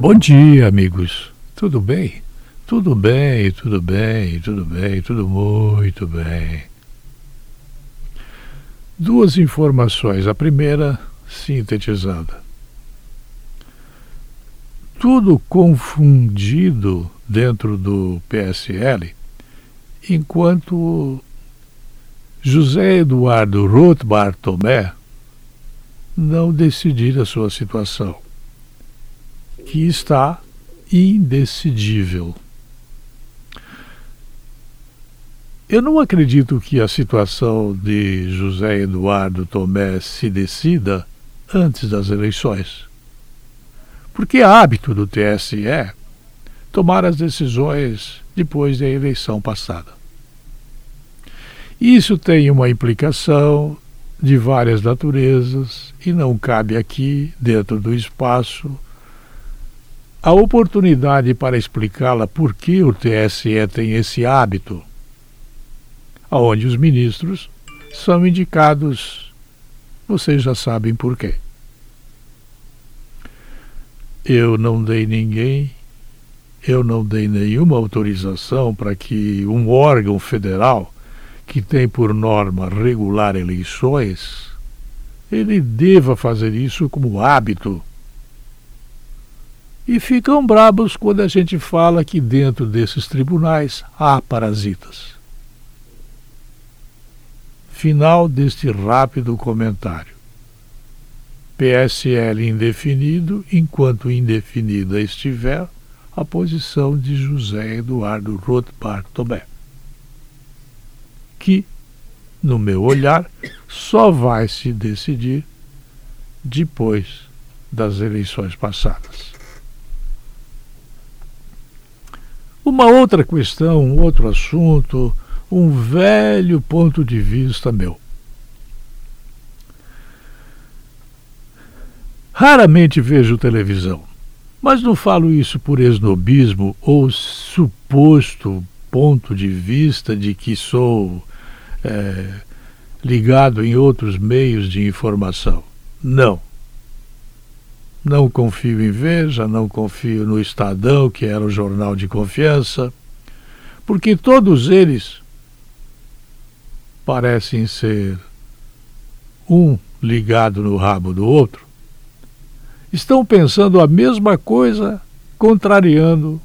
Bom dia, amigos. Tudo bem? Tudo bem, tudo bem, tudo bem, tudo muito bem. Duas informações. A primeira, sintetizada. Tudo confundido dentro do PSL, enquanto José Eduardo Rothbard Tomé não decidir a sua situação que está indecidível. Eu não acredito que a situação de José Eduardo Tomé se decida antes das eleições. Porque é hábito do TSE tomar as decisões depois da eleição passada. Isso tem uma implicação de várias naturezas e não cabe aqui, dentro do espaço, a oportunidade para explicá-la por que o TSE tem esse hábito, aonde os ministros são indicados, vocês já sabem por quê. Eu não dei ninguém, eu não dei nenhuma autorização para que um órgão federal que tem por norma regular eleições, ele deva fazer isso como hábito e ficam brabos quando a gente fala que dentro desses tribunais há parasitas. Final deste rápido comentário. PSL indefinido, enquanto indefinida estiver a posição de José Eduardo Rothbard Tobé, que, no meu olhar, só vai se decidir depois das eleições passadas. Uma outra questão, um outro assunto, um velho ponto de vista meu. Raramente vejo televisão, mas não falo isso por esnobismo ou suposto ponto de vista de que sou é, ligado em outros meios de informação. Não. Não confio em Veja, não confio no Estadão, que era o jornal de confiança, porque todos eles parecem ser um ligado no rabo do outro, estão pensando a mesma coisa, contrariando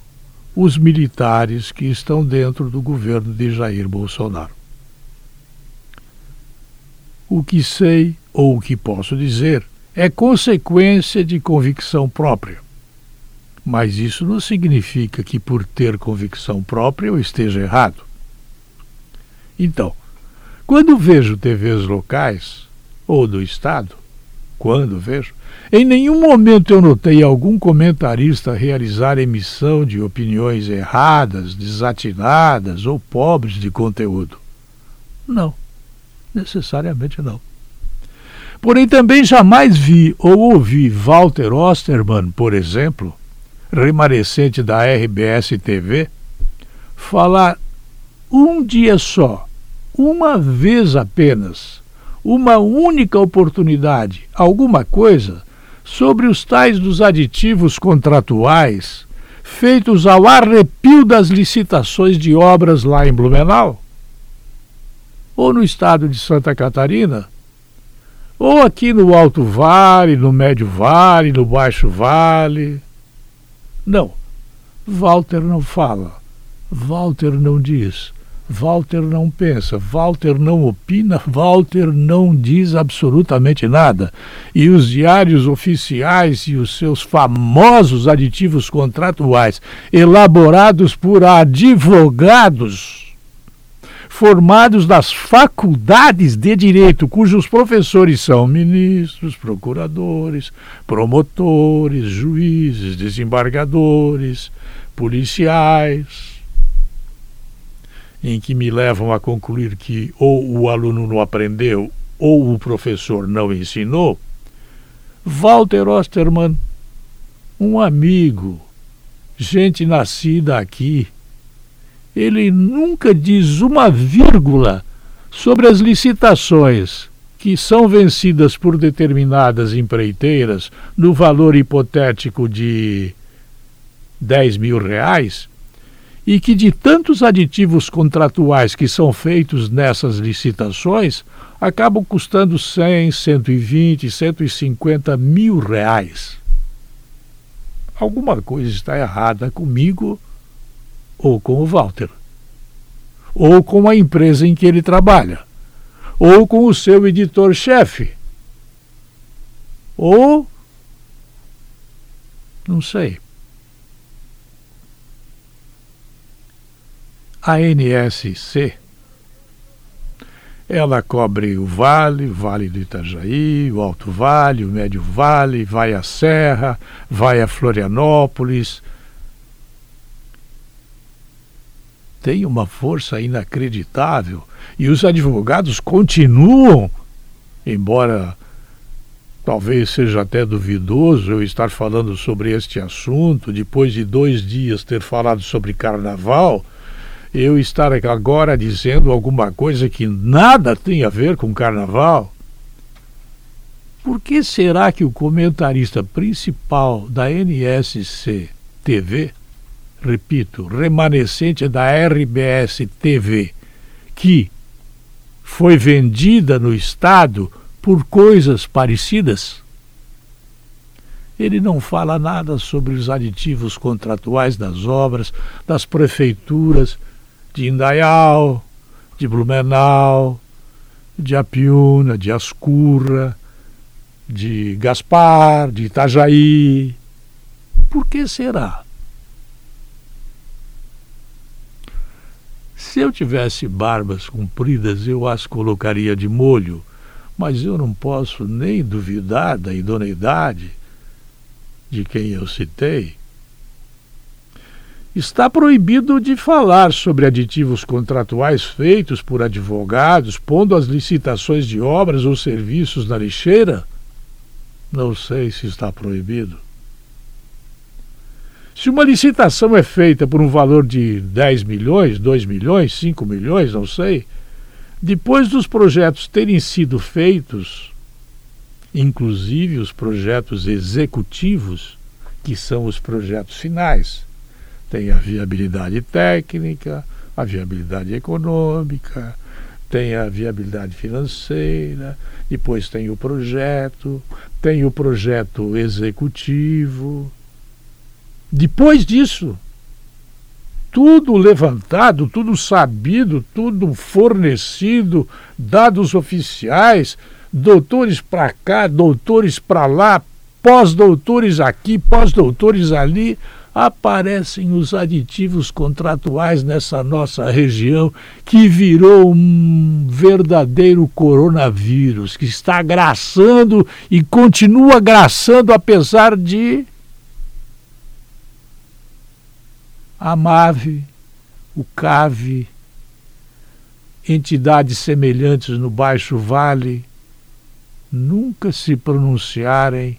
os militares que estão dentro do governo de Jair Bolsonaro. O que sei ou o que posso dizer é consequência de convicção própria. Mas isso não significa que por ter convicção própria eu esteja errado. Então, quando vejo TVs locais ou do Estado, quando vejo, em nenhum momento eu notei algum comentarista realizar emissão de opiniões erradas, desatinadas ou pobres de conteúdo. Não, necessariamente não. Porém, também jamais vi ou ouvi Walter Ostermann, por exemplo, remanescente da RBS TV, falar um dia só, uma vez apenas, uma única oportunidade, alguma coisa, sobre os tais dos aditivos contratuais feitos ao arrepio das licitações de obras lá em Blumenau? Ou no estado de Santa Catarina, ou aqui no Alto Vale, no Médio Vale, no Baixo Vale. Não, Walter não fala, Walter não diz, Walter não pensa, Walter não opina, Walter não diz absolutamente nada. E os diários oficiais e os seus famosos aditivos contratuais, elaborados por advogados formados das faculdades de direito, cujos professores são ministros, procuradores, promotores, juízes, desembargadores, policiais, em que me levam a concluir que ou o aluno não aprendeu ou o professor não ensinou, Walter Ostermann, um amigo, gente nascida aqui, ele nunca diz uma vírgula sobre as licitações que são vencidas por determinadas empreiteiras no valor hipotético de 10 mil reais e que de tantos aditivos contratuais que são feitos nessas licitações acabam custando 100, 120, 150 mil reais. Alguma coisa está errada comigo ou com o Walter, ou com a empresa em que ele trabalha, ou com o seu editor-chefe, ou. não sei. A NSC, ela cobre o Vale, Vale do Itajaí, o Alto Vale, o Médio Vale, vai à Serra, vai a Florianópolis. Tem uma força inacreditável e os advogados continuam, embora talvez seja até duvidoso eu estar falando sobre este assunto depois de dois dias ter falado sobre carnaval eu estar agora dizendo alguma coisa que nada tem a ver com carnaval? Por que será que o comentarista principal da NSC TV, repito, remanescente da RBS TV, que foi vendida no Estado por coisas parecidas? Ele não fala nada sobre os aditivos contratuais das obras, das prefeituras, de Indaial, de Blumenau, de Apiúna, de Ascurra, de Gaspar, de Itajaí. Por que será? Se eu tivesse barbas compridas, eu as colocaria de molho, mas eu não posso nem duvidar da idoneidade de quem eu citei está proibido de falar sobre aditivos contratuais feitos por advogados, pondo as licitações de obras ou serviços na lixeira? Não sei se está proibido. Se uma licitação é feita por um valor de 10 milhões, 2 milhões, 5 milhões, não sei, depois dos projetos terem sido feitos, inclusive os projetos executivos, que são os projetos finais, tem a viabilidade técnica, a viabilidade econômica, tem a viabilidade financeira, depois tem o projeto, tem o projeto executivo. Depois disso, tudo levantado, tudo sabido, tudo fornecido, dados oficiais, doutores para cá, doutores para lá, pós-doutores aqui, pós-doutores ali aparecem os aditivos contratuais nessa nossa região que virou um verdadeiro coronavírus, que está graçando e continua graçando apesar de a MAVE, o CAVE, entidades semelhantes no Baixo Vale, nunca se pronunciarem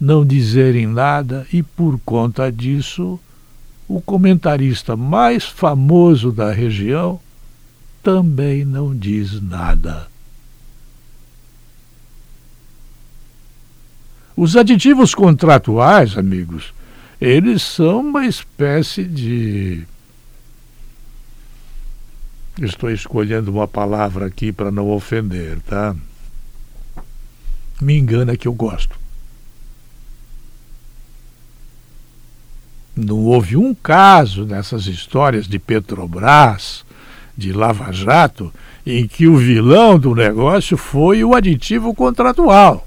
não dizerem nada e, por conta disso, o comentarista mais famoso da região também não diz nada. Os aditivos contratuais, amigos, eles são uma espécie de. Estou escolhendo uma palavra aqui para não ofender, tá? Me engana que eu gosto. Não houve um caso nessas histórias de Petrobras, de Lava Jato, em que o vilão do negócio foi o aditivo contratual.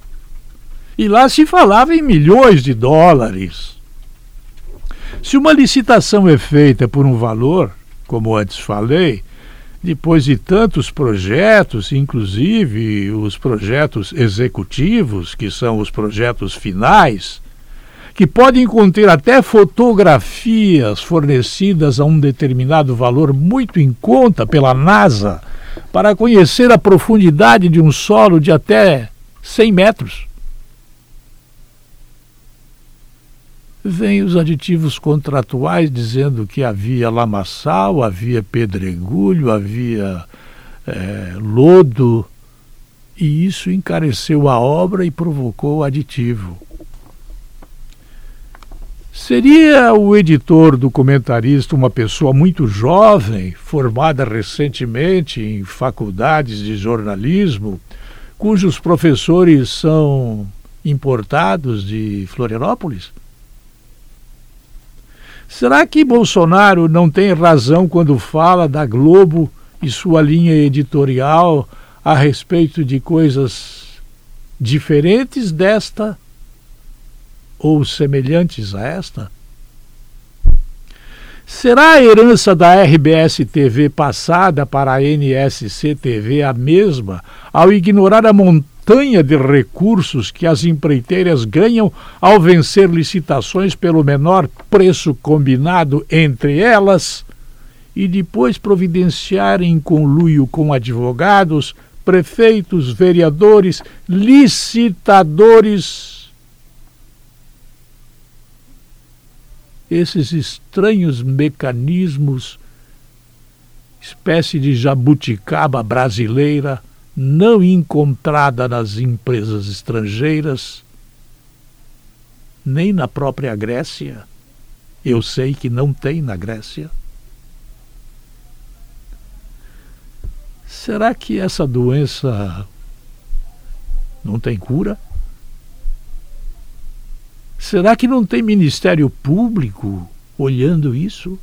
E lá se falava em milhões de dólares. Se uma licitação é feita por um valor, como antes falei, depois de tantos projetos, inclusive os projetos executivos, que são os projetos finais, que podem conter até fotografias fornecidas a um determinado valor muito em conta pela NASA para conhecer a profundidade de um solo de até 100 metros. Vêm os aditivos contratuais dizendo que havia lamaçal, havia pedregulho, havia é, lodo, e isso encareceu a obra e provocou o aditivo. Seria o editor do comentarista uma pessoa muito jovem, formada recentemente em faculdades de jornalismo, cujos professores são importados de Florianópolis? Será que Bolsonaro não tem razão quando fala da Globo e sua linha editorial a respeito de coisas diferentes desta ou semelhantes a esta? Será a herança da RBS TV passada para a NSC TV a mesma ao ignorar a montanha de recursos que as empreiteiras ganham ao vencer licitações pelo menor preço combinado entre elas e depois providenciar em conluio com advogados, prefeitos, vereadores, licitadores. Esses estranhos mecanismos, espécie de jabuticaba brasileira, não encontrada nas empresas estrangeiras, nem na própria Grécia. Eu sei que não tem na Grécia. Será que essa doença não tem cura? Será que não tem Ministério Público olhando isso?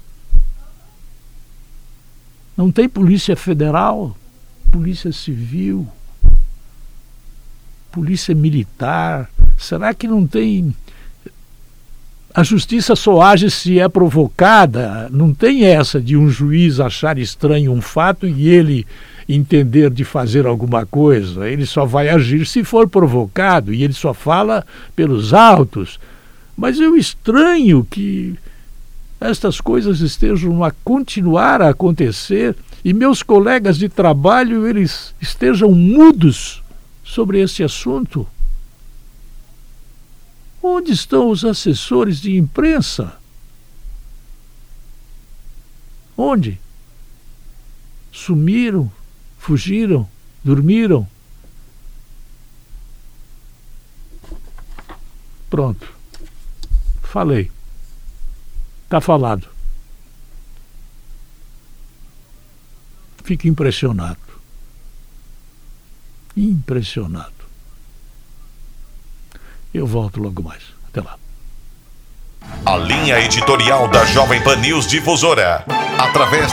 Não tem Polícia Federal, Polícia Civil, Polícia Militar? Será que não tem. A justiça só age se é provocada. Não tem essa de um juiz achar estranho um fato e ele entender de fazer alguma coisa. Ele só vai agir se for provocado e ele só fala pelos autos. Mas eu estranho que estas coisas estejam a continuar a acontecer e meus colegas de trabalho eles estejam mudos sobre esse assunto. Onde estão os assessores de imprensa? Onde? Sumiram, fugiram, dormiram. Pronto. Falei. Está falado. Fico impressionado. Impressionado. Eu volto logo mais. Até lá. A linha editorial da Jovem Pan News Difusora. Através